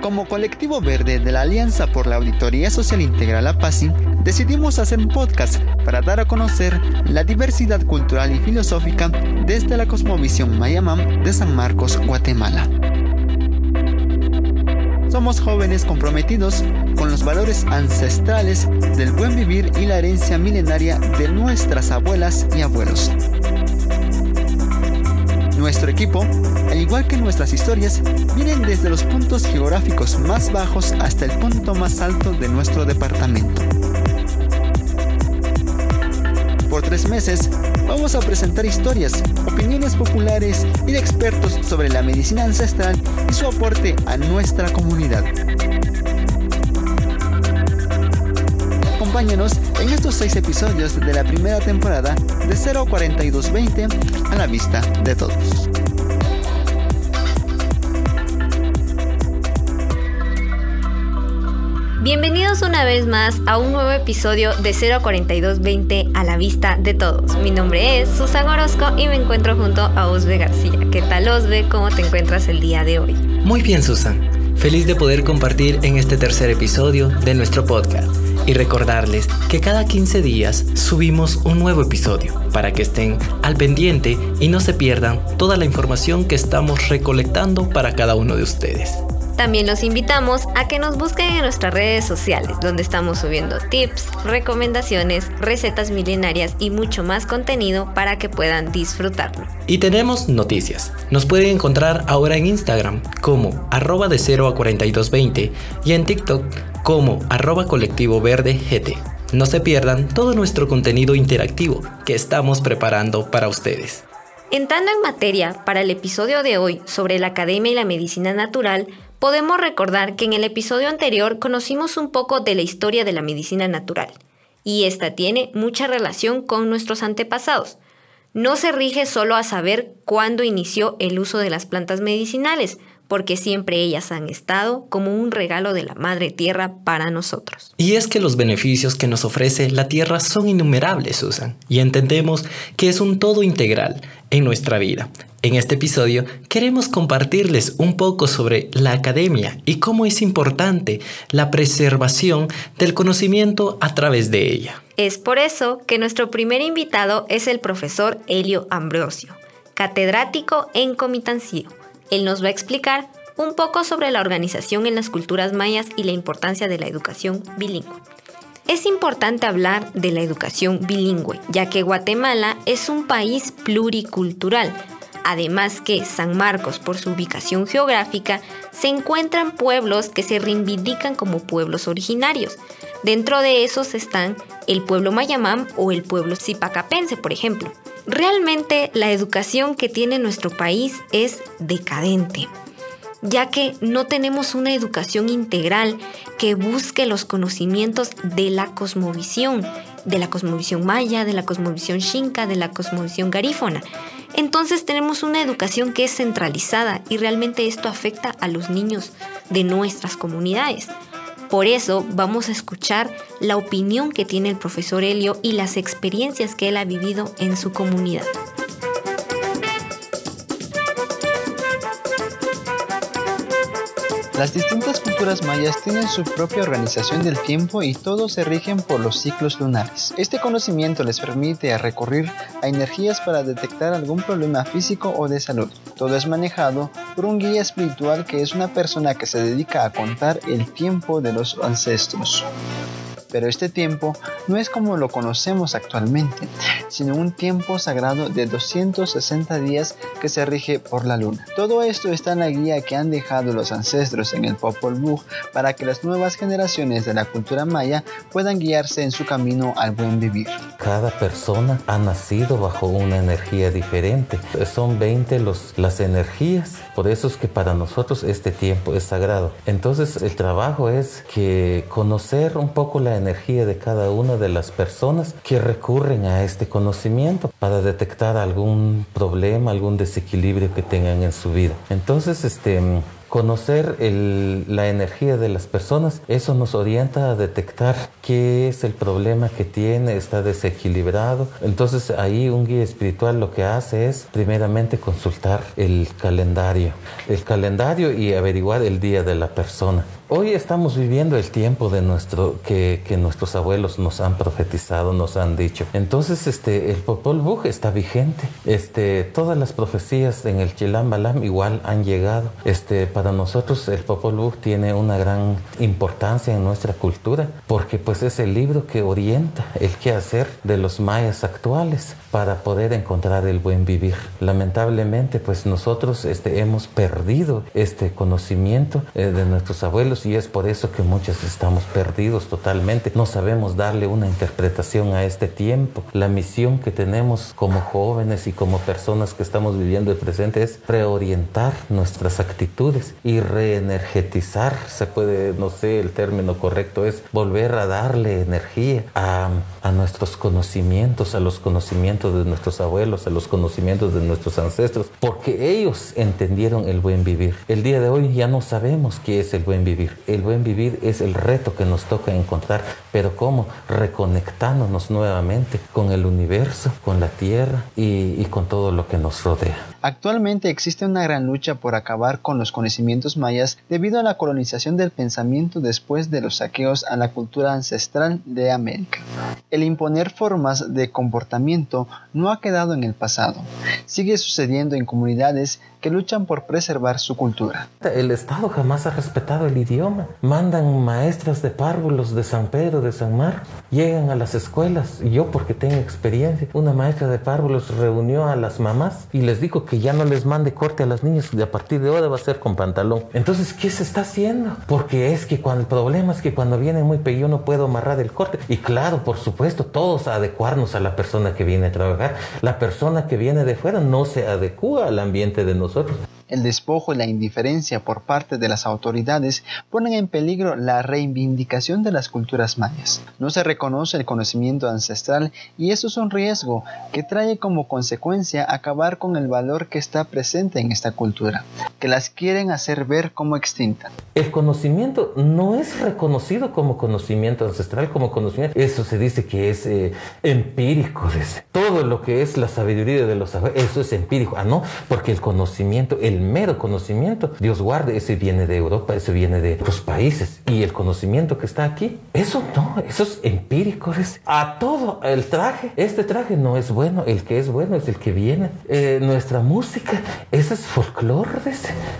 Como colectivo verde de la Alianza por la Auditoría Social Integral APASI, decidimos hacer un podcast para dar a conocer la diversidad cultural y filosófica desde la cosmovisión Mayamam de San Marcos, Guatemala. Somos jóvenes comprometidos con los valores ancestrales del buen vivir y la herencia milenaria de nuestras abuelas y abuelos. Nuestro equipo, al igual que nuestras historias, vienen desde los puntos geográficos más bajos hasta el punto más alto de nuestro departamento. Por tres meses vamos a presentar historias, opiniones populares y de expertos sobre la medicina ancestral y su aporte a nuestra comunidad. Acompáñanos en estos seis episodios de la primera temporada de 04220 a la vista de todos. Bienvenidos una vez más a un nuevo episodio de 04220 a la vista de todos. Mi nombre es Susan Orozco y me encuentro junto a Osbe García. ¿Qué tal Osbe? ¿Cómo te encuentras el día de hoy? Muy bien Susan. Feliz de poder compartir en este tercer episodio de nuestro podcast y recordarles que cada 15 días subimos un nuevo episodio para que estén al pendiente y no se pierdan toda la información que estamos recolectando para cada uno de ustedes. También los invitamos a que nos busquen en nuestras redes sociales, donde estamos subiendo tips, recomendaciones, recetas milenarias y mucho más contenido para que puedan disfrutarlo. Y tenemos noticias. Nos pueden encontrar ahora en Instagram como arroba de 0 a 4220 y en TikTok como arroba colectivo verde GT. No se pierdan todo nuestro contenido interactivo que estamos preparando para ustedes. Entrando en materia, para el episodio de hoy sobre la academia y la medicina natural, podemos recordar que en el episodio anterior conocimos un poco de la historia de la medicina natural, y esta tiene mucha relación con nuestros antepasados. No se rige solo a saber cuándo inició el uso de las plantas medicinales, porque siempre ellas han estado como un regalo de la Madre Tierra para nosotros. Y es que los beneficios que nos ofrece la Tierra son innumerables, Susan, y entendemos que es un todo integral en nuestra vida. En este episodio queremos compartirles un poco sobre la academia y cómo es importante la preservación del conocimiento a través de ella. Es por eso que nuestro primer invitado es el profesor Helio Ambrosio, catedrático en Comitancío. Él nos va a explicar un poco sobre la organización en las culturas mayas y la importancia de la educación bilingüe. Es importante hablar de la educación bilingüe, ya que Guatemala es un país pluricultural, Además que San Marcos, por su ubicación geográfica, se encuentran pueblos que se reivindican como pueblos originarios. Dentro de esos están el pueblo Mayamam o el pueblo Zipacapense, por ejemplo. Realmente la educación que tiene nuestro país es decadente, ya que no tenemos una educación integral que busque los conocimientos de la cosmovisión, de la cosmovisión maya, de la cosmovisión xinca, de la cosmovisión garífona entonces tenemos una educación que es centralizada y realmente esto afecta a los niños de nuestras comunidades. Por eso vamos a escuchar la opinión que tiene el profesor Helio y las experiencias que él ha vivido en su comunidad. Las distintas culturas mayas tienen su propia organización del tiempo y todos se rigen por los ciclos lunares. Este conocimiento les permite recurrir a energías para detectar algún problema físico o de salud. Todo es manejado por un guía espiritual que es una persona que se dedica a contar el tiempo de los ancestros pero este tiempo no es como lo conocemos actualmente, sino un tiempo sagrado de 260 días que se rige por la luna. Todo esto está en la guía que han dejado los ancestros en el Popol Vuh para que las nuevas generaciones de la cultura maya puedan guiarse en su camino al buen vivir. Cada persona ha nacido bajo una energía diferente. Son 20 los, las energías, por eso es que para nosotros este tiempo es sagrado. Entonces el trabajo es que conocer un poco la energía de cada una de las personas que recurren a este conocimiento para detectar algún problema, algún desequilibrio que tengan en su vida. Entonces, este Conocer la energía de las personas, eso nos orienta a detectar qué es el problema que tiene, está desequilibrado. Entonces ahí un guía espiritual lo que hace es primeramente consultar el calendario, el calendario y averiguar el día de la persona. Hoy estamos viviendo el tiempo de nuestro que, que, nuestros abuelos nos han profetizado, nos han dicho. Entonces, este, el Popol Vuh está vigente. Este, todas las profecías en el Chilam Balam igual han llegado. Este, para nosotros el Popol Vuh tiene una gran importancia en nuestra cultura porque pues es el libro que orienta el qué hacer de los mayas actuales para poder encontrar el buen vivir. Lamentablemente, pues nosotros este, hemos perdido este conocimiento eh, de nuestros abuelos y es por eso que muchos estamos perdidos totalmente. No sabemos darle una interpretación a este tiempo. La misión que tenemos como jóvenes y como personas que estamos viviendo el presente es reorientar nuestras actitudes y reenergetizar, se puede, no sé, el término correcto es volver a darle energía a, a nuestros conocimientos, a los conocimientos de nuestros abuelos, a los conocimientos de nuestros ancestros, porque ellos entendieron el buen vivir. El día de hoy ya no sabemos qué es el buen vivir el buen vivir es el reto que nos toca encontrar, pero ¿cómo? Reconectándonos nuevamente con el universo, con la tierra y, con todo lo que nos rodea. Actualmente existe una gran lucha por acabar con los conocimientos mayas debido a la colonización del pensamiento después de los saqueos a la cultura ancestral de América. El imponer formas de comportamiento no ha quedado en el pasado. Sigue sucediendo en comunidades que luchan por preservar su cultura. El Estado jamás ha respetado el idioma. Mandan maestras de párvulos de San Pedro, de San Mar, llegan a las escuelas. Yo, porque tengo experiencia, una maestra de párvulos reunió a las mamás y les dijo que ya no les mande corte a las niñas, de a partir de ahora va a ser con pantalón. Entonces, ¿qué se está haciendo? Porque es que cuando el problema es que cuando viene muy pequeño no puedo amarrar el corte. Y claro, por supuesto, todos adecuarnos a la persona que viene a trabajar. La persona que viene de fuera no se adecua al ambiente de nosotros el despojo y la indiferencia por parte de las autoridades ponen en peligro la reivindicación de las culturas mayas. No se reconoce el conocimiento ancestral y eso es un riesgo que trae como consecuencia acabar con el valor que está presente en esta cultura, que las quieren hacer ver como extinta. El conocimiento no es reconocido como conocimiento ancestral, como conocimiento. Eso se dice que es eh, empírico. Todo lo que es la sabiduría de los eso es empírico. Ah, no, porque el conocimiento el mero conocimiento, Dios guarde, ese viene de Europa, ese viene de otros países. Y el conocimiento que está aquí, eso no, eso es empírico. Es a todo el traje, este traje no es bueno, el que es bueno es el que viene. Eh, nuestra música, ese es folclore.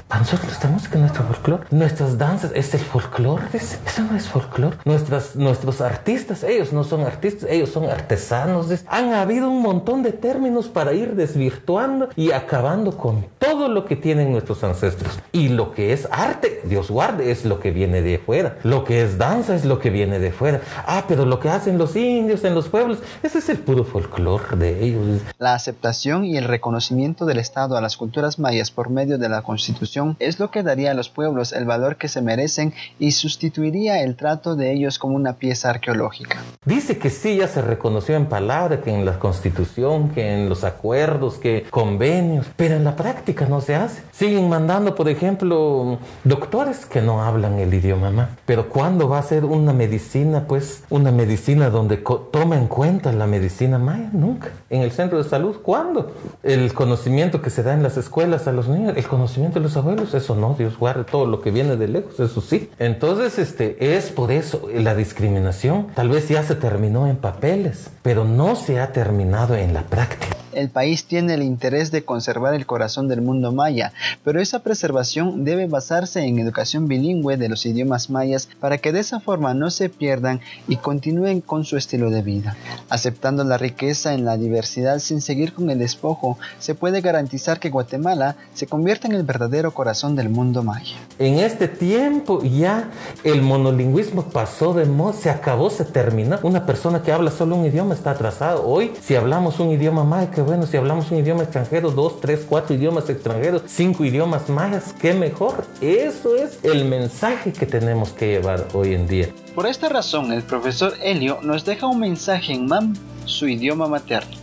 Para nosotros nuestra música es nuestro folclore. Nuestras danzas es el folclore. Eso no es folclore. Nuestras, nuestros artistas, ellos no son artistas, ellos son artesanos. Han habido un montón de términos para ir desvirtuando y acabando con todo lo que tienen nuestros ancestros. Y lo que es arte, Dios guarde, es lo que viene de fuera. Lo que es danza es lo que viene de fuera. Ah, pero lo que hacen los indios en los pueblos, ese es el puro folclore de ellos. La aceptación y el reconocimiento del Estado a las culturas mayas por medio de la Constitución es lo que daría a los pueblos el valor que se merecen y sustituiría el trato de ellos como una pieza arqueológica. Dice que sí, ya se reconoció en palabra, que en la Constitución, que en los acuerdos, que convenios, pero en la práctica no se hace. Siguen mandando, por ejemplo, doctores que no hablan el idioma más. Pero ¿cuándo va a ser una medicina, pues, una medicina donde toma en cuenta la medicina maya? Nunca. En el centro de salud, ¿cuándo? El conocimiento que se da en las escuelas a los niños, el conocimiento de los abuelos, eso no, Dios guarde todo lo que viene de lejos, eso sí. Entonces, este, es por eso la discriminación. Tal vez ya se terminó en papeles, pero no se ha terminado en la práctica. El país tiene el interés de conservar el corazón del mundo maya, pero esa preservación debe basarse en educación bilingüe de los idiomas mayas para que de esa forma no se pierdan y continúen con su estilo de vida. Aceptando la riqueza en la diversidad sin seguir con el despojo, se puede garantizar que Guatemala se convierta en el verdadero corazón del mundo maya. En este tiempo ya el monolingüismo pasó de moda, se acabó, se terminó. Una persona que habla solo un idioma está atrasado. Hoy, si hablamos un idioma maya, bueno, si hablamos un idioma extranjero, dos, tres, cuatro idiomas extranjeros, cinco idiomas mayas, qué mejor. Eso es el mensaje que tenemos que llevar hoy en día. Por esta razón, el profesor Helio nos deja un mensaje en MAM, su idioma materno.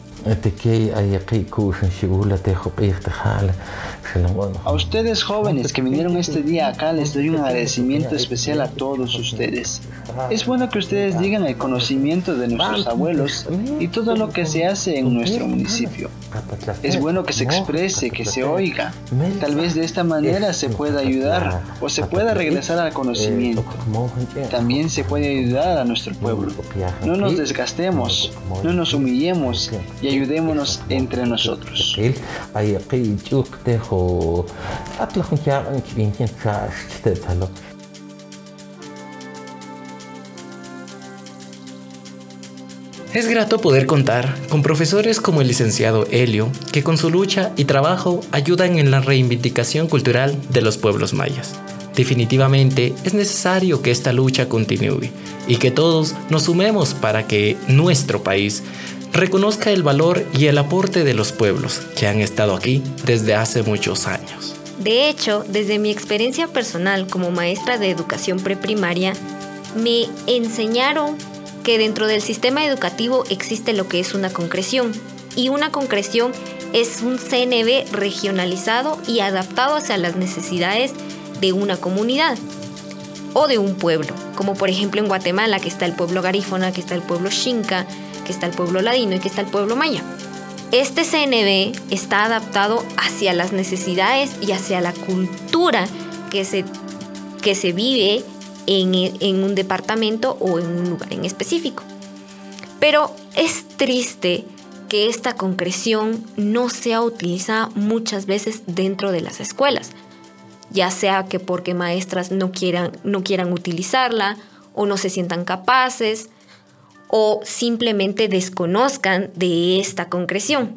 A ustedes jóvenes que vinieron este día acá les doy un agradecimiento especial a todos ustedes. Es bueno que ustedes digan el conocimiento de nuestros abuelos y todo lo que se hace en nuestro municipio. Es bueno que se exprese, que se oiga. Tal vez de esta manera se pueda ayudar o se pueda regresar al conocimiento. También se puede ayudar a nuestro pueblo. No nos desgastemos, no nos humillemos y ayudémonos entre nosotros. Es grato poder contar con profesores como el licenciado Helio, que con su lucha y trabajo ayudan en la reivindicación cultural de los pueblos mayas. Definitivamente es necesario que esta lucha continúe y que todos nos sumemos para que nuestro país reconozca el valor y el aporte de los pueblos que han estado aquí desde hace muchos años. De hecho, desde mi experiencia personal como maestra de educación preprimaria, me enseñaron que dentro del sistema educativo existe lo que es una concreción. Y una concreción es un CNB regionalizado y adaptado hacia las necesidades de una comunidad o de un pueblo, como por ejemplo en Guatemala, que está el pueblo garífona, que está el pueblo xinca, que está el pueblo ladino y que está el pueblo maya. Este CNB está adaptado hacia las necesidades y hacia la cultura que se, que se vive en, un departamento o en un lugar en específico. Pero es triste que esta concreción no sea utilizada muchas veces dentro de las escuelas, ya sea que porque maestras no quieran, no quieran utilizarla o no se sientan capaces o simplemente desconozcan de esta concreción.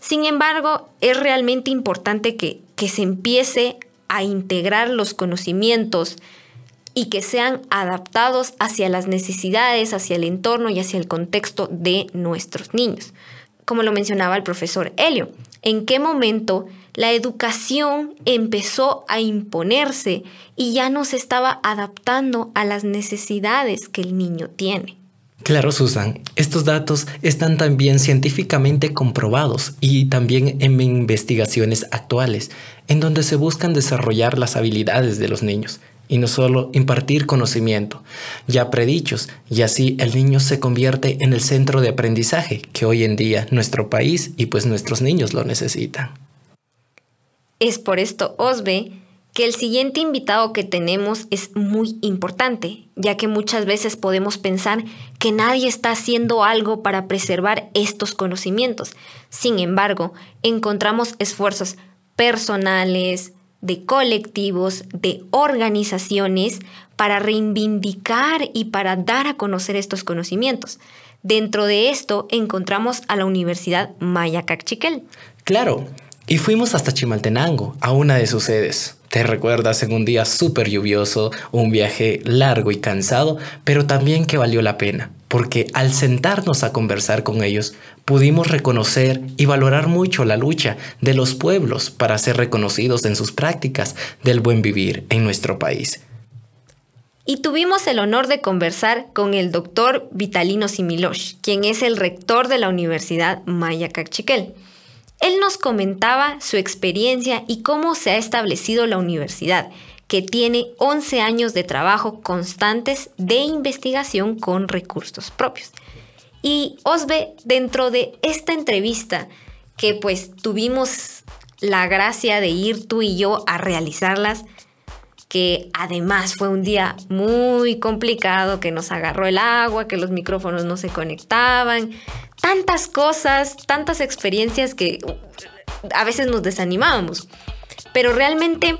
Sin embargo, es realmente importante que, que se empiece a integrar los conocimientos y que sean adaptados hacia las necesidades, hacia el entorno y hacia el contexto de nuestros niños. Como lo mencionaba el profesor Helio, ¿en qué momento la educación empezó a imponerse y ya no se estaba adaptando a las necesidades que el niño tiene? Claro, Susan, estos datos están también científicamente comprobados y también en investigaciones actuales, en donde se buscan desarrollar las habilidades de los niños y no solo impartir conocimiento, ya predichos, y así el niño se convierte en el centro de aprendizaje que hoy en día nuestro país y pues nuestros niños lo necesitan. Es por esto, Osbe, que el siguiente invitado que tenemos es muy importante, ya que muchas veces podemos pensar que nadie está haciendo algo para preservar estos conocimientos. Sin embargo, encontramos esfuerzos personales, de colectivos, de organizaciones para reivindicar y para dar a conocer estos conocimientos. Dentro de esto encontramos a la Universidad Maya Cachiquel. Claro, y fuimos hasta Chimaltenango, a una de sus sedes. Te recuerdas en un día súper lluvioso, un viaje largo y cansado, pero también que valió la pena, porque al sentarnos a conversar con ellos, pudimos reconocer y valorar mucho la lucha de los pueblos para ser reconocidos en sus prácticas del buen vivir en nuestro país. Y tuvimos el honor de conversar con el doctor Vitalino Similosh, quien es el rector de la Universidad Maya Cachiquel. Él nos comentaba su experiencia y cómo se ha establecido la universidad, que tiene 11 años de trabajo constantes de investigación con recursos propios. Y Osbe, dentro de esta entrevista, que pues tuvimos la gracia de ir tú y yo a realizarlas, que además fue un día muy complicado, que nos agarró el agua, que los micrófonos no se conectaban, tantas cosas, tantas experiencias que a veces nos desanimábamos. Pero realmente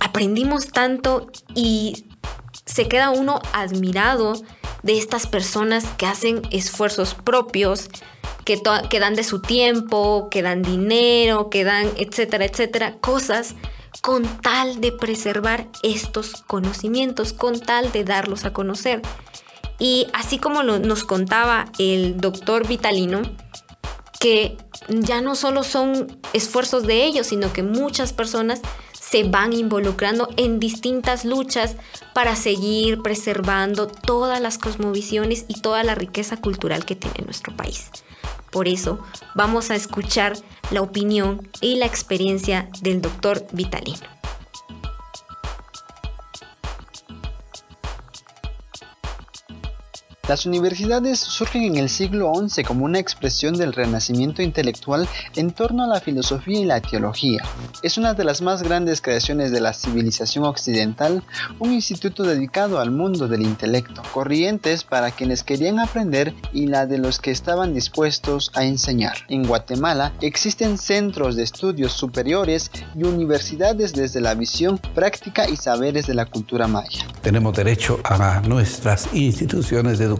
aprendimos tanto y se queda uno admirado de estas personas que hacen esfuerzos propios, que, que dan de su tiempo, que dan dinero, que dan, etcétera, etcétera, cosas con tal de preservar estos conocimientos, con tal de darlos a conocer. Y así como nos contaba el doctor Vitalino, que ya no solo son esfuerzos de ellos, sino que muchas personas se van involucrando en distintas luchas para seguir preservando todas las cosmovisiones y toda la riqueza cultural que tiene nuestro país. Por eso vamos a escuchar la opinión y la experiencia del doctor Vitalino. Las universidades surgen en el siglo XI como una expresión del renacimiento intelectual en torno a la filosofía y la teología. Es una de las más grandes creaciones de la civilización occidental, un instituto dedicado al mundo del intelecto, corrientes para quienes querían aprender y la de los que estaban dispuestos a enseñar. En Guatemala existen centros de estudios superiores y universidades desde la visión práctica y saberes de la cultura maya. Tenemos derecho a nuestras instituciones de educación,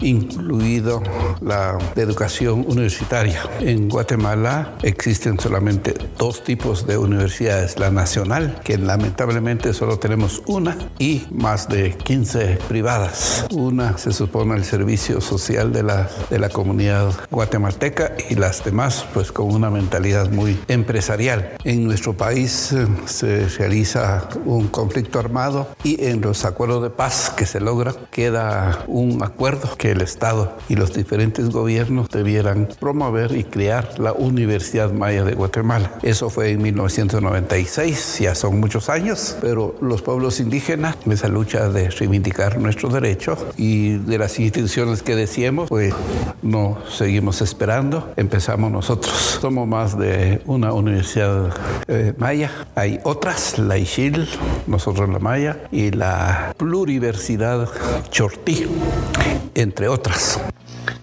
incluido la educación universitaria. En Guatemala existen solamente dos tipos de universidades, la nacional, que lamentablemente solo tenemos una, y más de 15 privadas. Una se supone el servicio social de la, de la comunidad guatemalteca y las demás pues con una mentalidad muy empresarial. En nuestro país eh, se realiza un conflicto armado y en los acuerdos de paz que se logra queda un acuerdo que el Estado y los diferentes gobiernos debieran promover y crear la Universidad Maya de Guatemala. Eso fue en 1996, ya son muchos años, pero los pueblos indígenas, en esa lucha de reivindicar nuestros derechos y de las instituciones que decíamos, pues no seguimos esperando, empezamos nosotros. Somos más de una universidad eh, maya, hay otras, la ISHIL, nosotros la Maya, y la Pluriversidad Chortí entre otras.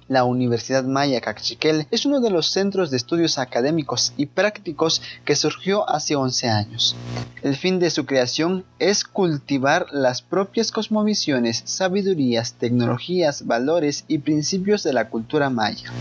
La Universidad Maya Cachiquel es uno de los centros de estudios académicos y prácticos que surgió hace 11 años. El fin de su creación es cultivar las propias cosmovisiones, sabidurías, tecnologías, valores y principios de la cultura maya.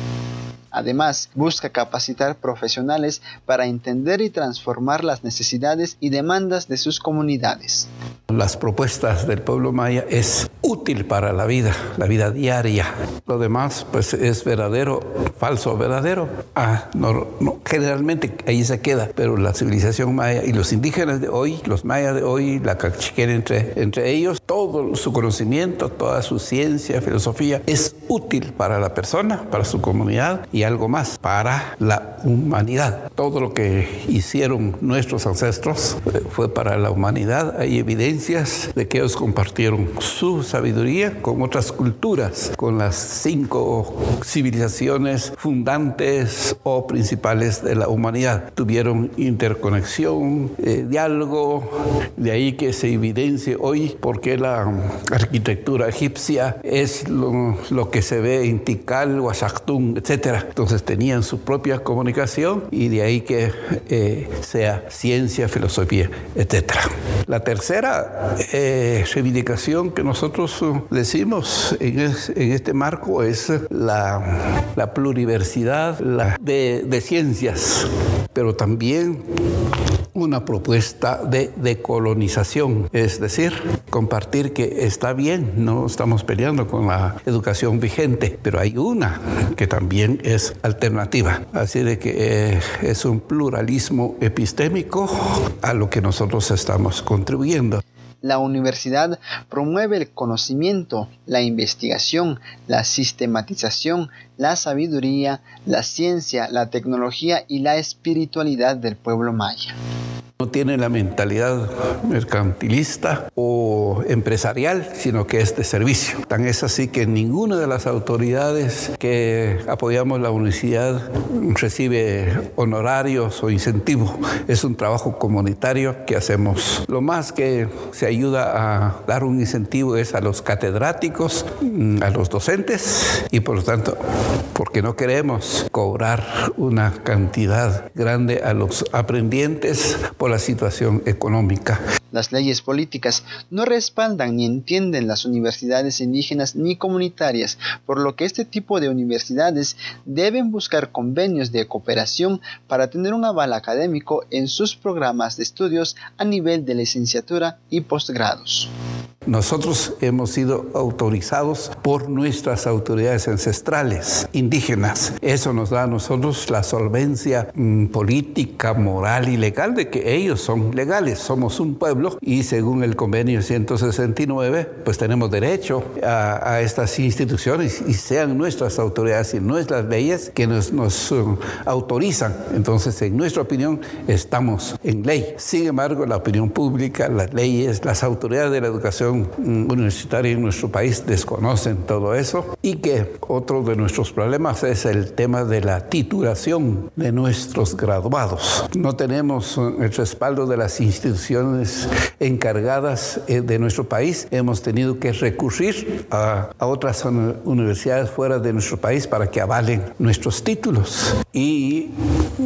Además, busca capacitar profesionales para entender y transformar las necesidades y demandas de sus comunidades. Las propuestas del pueblo maya es útil para la vida, la vida diaria. Lo demás, pues es verdadero, falso, verdadero. Ah, no, no, generalmente ahí se queda, pero la civilización maya y los indígenas de hoy, los mayas de hoy, la cachiquera entre, entre ellos, todo su conocimiento, toda su ciencia, filosofía, es útil para la persona, para su comunidad y algo más, para la humanidad. Todo lo que hicieron nuestros ancestros eh, fue para la humanidad. Hay evidencias de que ellos compartieron su sabiduría con otras culturas, con las cinco civilizaciones fundantes o principales de la humanidad. Tuvieron interconexión, eh, diálogo, de ahí que se evidencie hoy porque la arquitectura egipcia es lo, que se ve en Tikal, Huasachtún, etc. Entonces tenían su propia comunicación y de ahí que eh, sea ciencia, filosofía, etc. La tercera eh, reivindicación que nosotros uh, decimos en, este marco es la, pluriversidad de ciencias, pero también una propuesta de decolonización, es decir, compartir que está bien, no estamos peleando con la educación vigente, pero hay una que también es alternativa. Así de que eh, es un pluralismo epistémico a lo que nosotros estamos contribuyendo. La universidad promueve el conocimiento, la investigación, la sistematización, la sabiduría, la ciencia, la tecnología y la espiritualidad del pueblo maya. No tiene la mentalidad mercantilista o empresarial, sino que es de servicio. Tan es así que ninguna de las autoridades que apoyamos la universidad recibe honorarios o incentivos. Es un trabajo comunitario que hacemos. Lo más que se ayuda a dar un incentivo es a los catedráticos, mm, a los docentes y por lo tanto, porque no queremos cobrar una cantidad grande a los aprendientes la situación económica. Las leyes políticas no respaldan ni entienden las universidades indígenas ni comunitarias, por lo que este tipo de universidades deben buscar convenios de cooperación para tener un aval académico en sus programas de estudios a nivel de licenciatura y postgrados. Nosotros hemos sido autorizados por nuestras autoridades ancestrales indígenas. Eso nos da a nosotros la solvencia mm, política, moral y legal de que ellos son legales. Somos un pueblo y según el convenio 169, pues tenemos derecho a, estas instituciones y sean nuestras autoridades y nuestras leyes que nos, um, autorizan. Entonces, en nuestra opinión, estamos en ley. Sin embargo, la opinión pública, las leyes, las autoridades de la educación universitaria en nuestro país desconocen todo eso y que otro de nuestros problemas es el tema de la titulación de nuestros graduados. No tenemos uh, el respaldo de las instituciones encargadas eh, de nuestro país. Hemos tenido que recurrir a, a otras universidades fuera de nuestro país para que avalen nuestros títulos. Y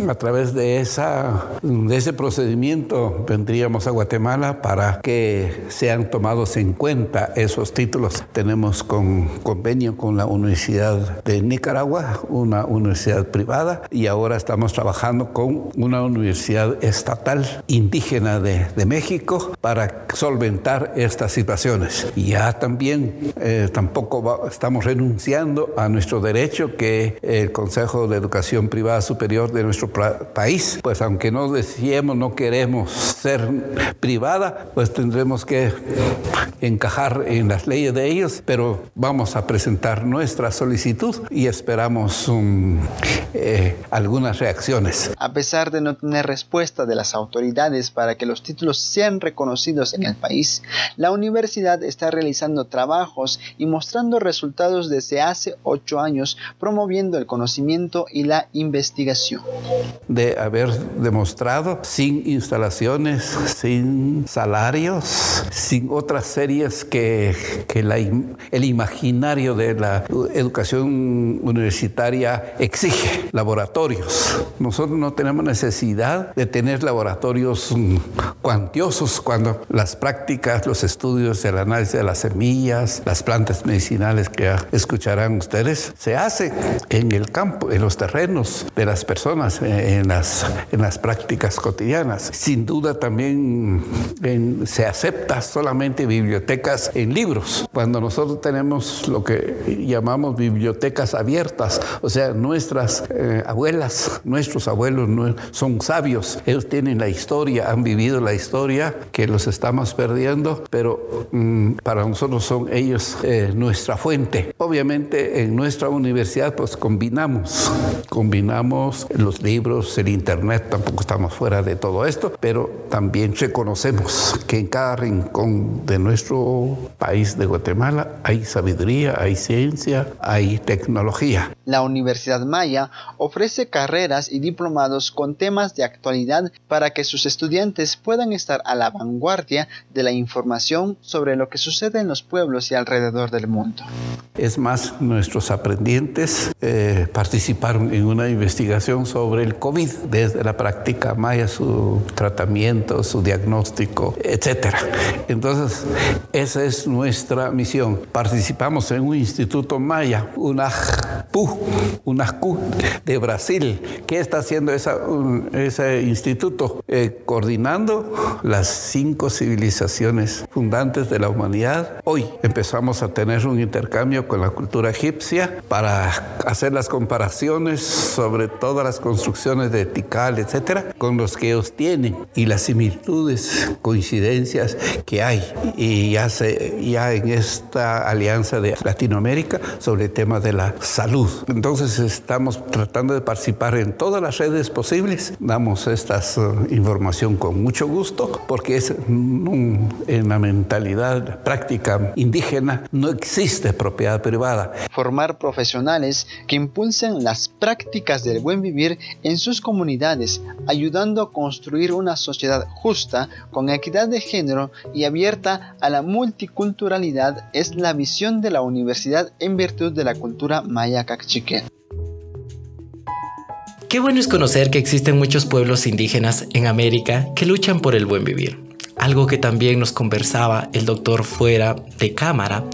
a través de, esa, de ese procedimiento vendríamos a Guatemala para que sean tomados en cuenta esos títulos. Tenemos con, convenio con la Universidad de Nicaragua, una universidad privada, y ahora estamos trabajando con una universidad estatal indígena de, de México para solventar estas situaciones. Y ya también eh, tampoco estamos renunciando a nuestro derecho que el Consejo de Educación Privada Superior de nuestro país, pues aunque no decíamos no queremos ser privada, pues tendremos que encajar en las leyes de ellos, pero vamos a presentar nuestra solicitud y esperamos um, eh, algunas reacciones. A pesar de no tener respuesta de las autoridades para que los títulos sean reconocidos en el país, la universidad está realizando trabajos y mostrando resultados desde hace ocho años, promoviendo el conocimiento y la investigación. De haber demostrado sin instalaciones, sin salarios, sin otras series que, que el imaginario de la educación universitaria exige, laboratorios. Nosotros no tenemos necesidad de tener laboratorios cuantiosos cuando las prácticas, los estudios, el análisis de las semillas, las plantas medicinales que escucharán ustedes, se hace en el campo, en los terrenos de las personas, en las, en las prácticas cotidianas. Sin duda también se acepta solamente bibliotecas en libros, cuando nosotros tenemos lo que llamamos bibliotecas abiertas, o sea, nuestras eh, abuelas, nuestros abuelos son sabios, ellos tienen la historia, han vivido la historia que los estamos perdiendo, pero mm, para nosotros son ellos eh, nuestra fuente. Obviamente en nuestra universidad pues combinamos, combinamos los libros, el internet, tampoco estamos fuera de todo esto, pero también reconocemos que en cada rincón de nuestro país de Guatemala hay sabiduría, hay ciencia, hay tecnología. La Universidad Maya ofrece carreras y diplomados con temas de actualidad para que sus estudiantes puedan estar a la vanguardia de la información sobre lo que sucede en los pueblos y alrededor del mundo. Es más, nuestros aprendientes eh, participaron en una investigación sobre el COVID, desde la práctica maya, su tratamiento, su diagnóstico, etc. Entonces, esa es nuestra misión. Participamos en un instituto maya, UNAJPU, UNAJCU de Brasil. ¿Qué está haciendo ese instituto? Eh, coordinando las cinco civilizaciones fundantes de la humanidad. Hoy empezamos a tener un intercambio con la cultura egipcia para hacer las comparaciones sobre todas las de Tikal, etcétera, con los que ellos tienen y las similitudes, coincidencias que hay. Y ya, se, ya en esta alianza de Latinoamérica sobre el tema de la salud. Entonces estamos tratando de participar en todas las redes posibles. Damos esta uh, información con mucho gusto porque es en la mentalidad práctica indígena no existe propiedad privada. Formar profesionales que impulsen las prácticas del buen vivir en sus comunidades, ayudando a construir una sociedad justa, con equidad de género y abierta a la multiculturalidad es la visión de la universidad en virtud de la cultura maya cachiquén. Qué bueno es conocer que existen muchos pueblos indígenas en América que luchan por el buen vivir. Algo que también nos conversaba el doctor fuera de cámara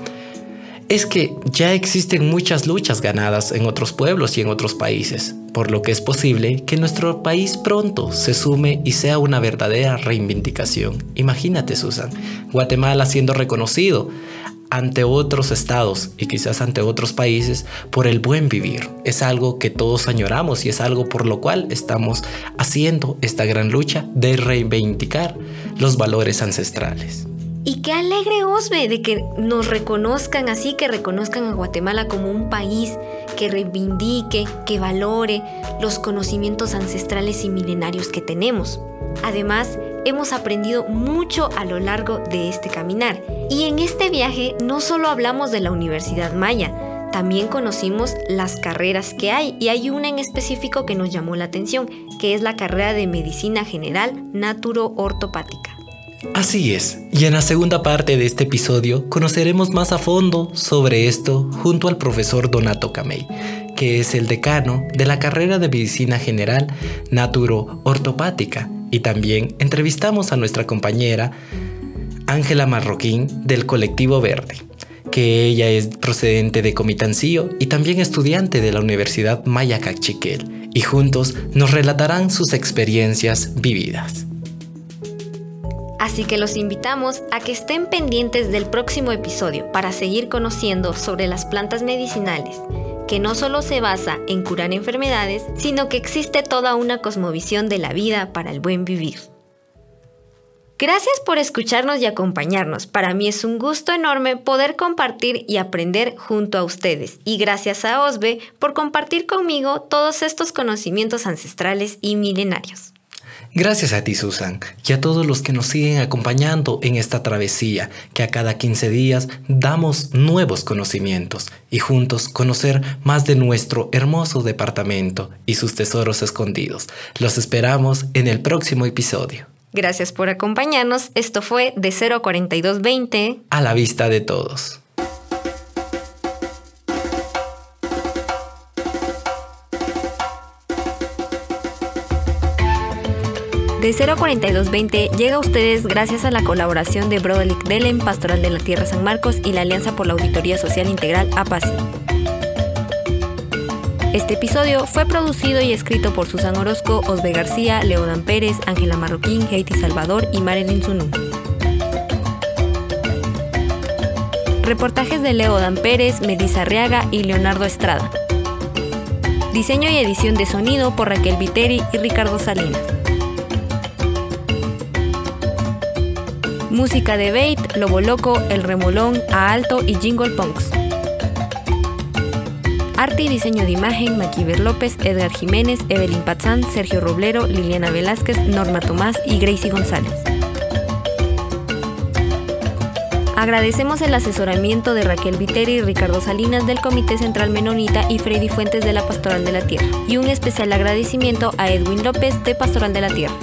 es que ya existen muchas luchas ganadas en otros pueblos y en otros países, por lo que es posible que nuestro país pronto se sume y sea una verdadera reivindicación. Imagínate, Susan, Guatemala siendo reconocido ante otros estados y quizás ante otros países por el buen vivir. Es algo que todos añoramos y es algo por lo cual estamos haciendo esta gran lucha de reivindicar los valores ancestrales. Y qué alegre Osbe de que nos reconozcan así, que reconozcan a Guatemala como un país que reivindique, que valore los conocimientos ancestrales y milenarios que tenemos. Además, hemos aprendido mucho a lo largo de este caminar. Y en este viaje no solo hablamos de la Universidad Maya, también conocimos las carreras que hay y hay una en específico que nos llamó la atención, que es la carrera de Medicina General Naturo-Ortopática. Así es, y en la segunda parte de este episodio conoceremos más a fondo sobre esto junto al profesor Donato Camey, que es el decano de la carrera de Medicina General Naturo-Ortopática, y también entrevistamos a nuestra compañera Ángela Marroquín del Colectivo Verde, que ella es procedente de Comitancillo y también estudiante de la Universidad Maya Cachiquel, y juntos nos relatarán sus experiencias vividas. Así que los invitamos a que estén pendientes del próximo episodio para seguir conociendo sobre las plantas medicinales, que no solo se basa en curar enfermedades, sino que existe toda una cosmovisión de la vida para el buen vivir. Gracias por escucharnos y acompañarnos. Para mí es un gusto enorme poder compartir y aprender junto a ustedes. Y gracias a Osbe por compartir conmigo todos estos conocimientos ancestrales y milenarios. Gracias a ti, Susan, y a todos los que nos siguen acompañando en esta travesía, que a cada 15 días damos nuevos conocimientos y juntos conocer más de nuestro hermoso departamento y sus tesoros escondidos. Los esperamos en el próximo episodio. Gracias por acompañarnos. Esto fue de 0 a 4220. A la vista de todos. De 0 a 4220 llega a ustedes gracias a la colaboración de Brodelick Delen, Pastoral de la Tierra San Marcos y la Alianza por la Auditoría Social Integral APASI. Este episodio fue producido y escrito por Susan Orozco, Osbe García, Leodan Pérez, Ángela Marroquín, Heidi Salvador y Marilyn Zunú. Reportajes de Leodan Pérez, Melissa Arriaga y Leonardo Estrada. Diseño y edición de sonido por Raquel Viteri y Ricardo Salinas. Música de Bait, Lobo Loco, El Remolón, A Alto y Jingle Punks. Arte y diseño de imagen, Maquiver López, Edgar Jiménez, Evelyn Pazán, Sergio Roblero, Liliana Velázquez, Norma Tomás y Gracie González. Agradecemos el asesoramiento de Raquel Viteri y Ricardo Salinas del Comité Central Menonita y Freddy Fuentes de la Pastoral de la Tierra. Y un especial agradecimiento a Edwin López de Pastoral de la Tierra.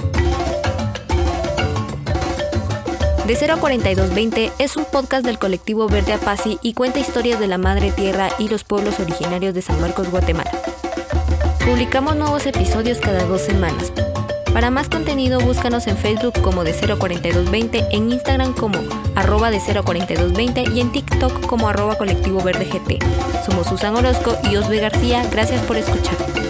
De 0 a 4220 es un podcast del colectivo Verde Apasi y cuenta historias de la madre tierra y los pueblos originarios de San Marcos, Guatemala. Publicamos nuevos episodios cada dos semanas. Para más contenido búscanos en Facebook como de 04220, en Instagram como arroba de 04220 y en TikTok como arroba colectivo verde GT. Somos Susan Orozco y Osbe García, gracias por escuchar.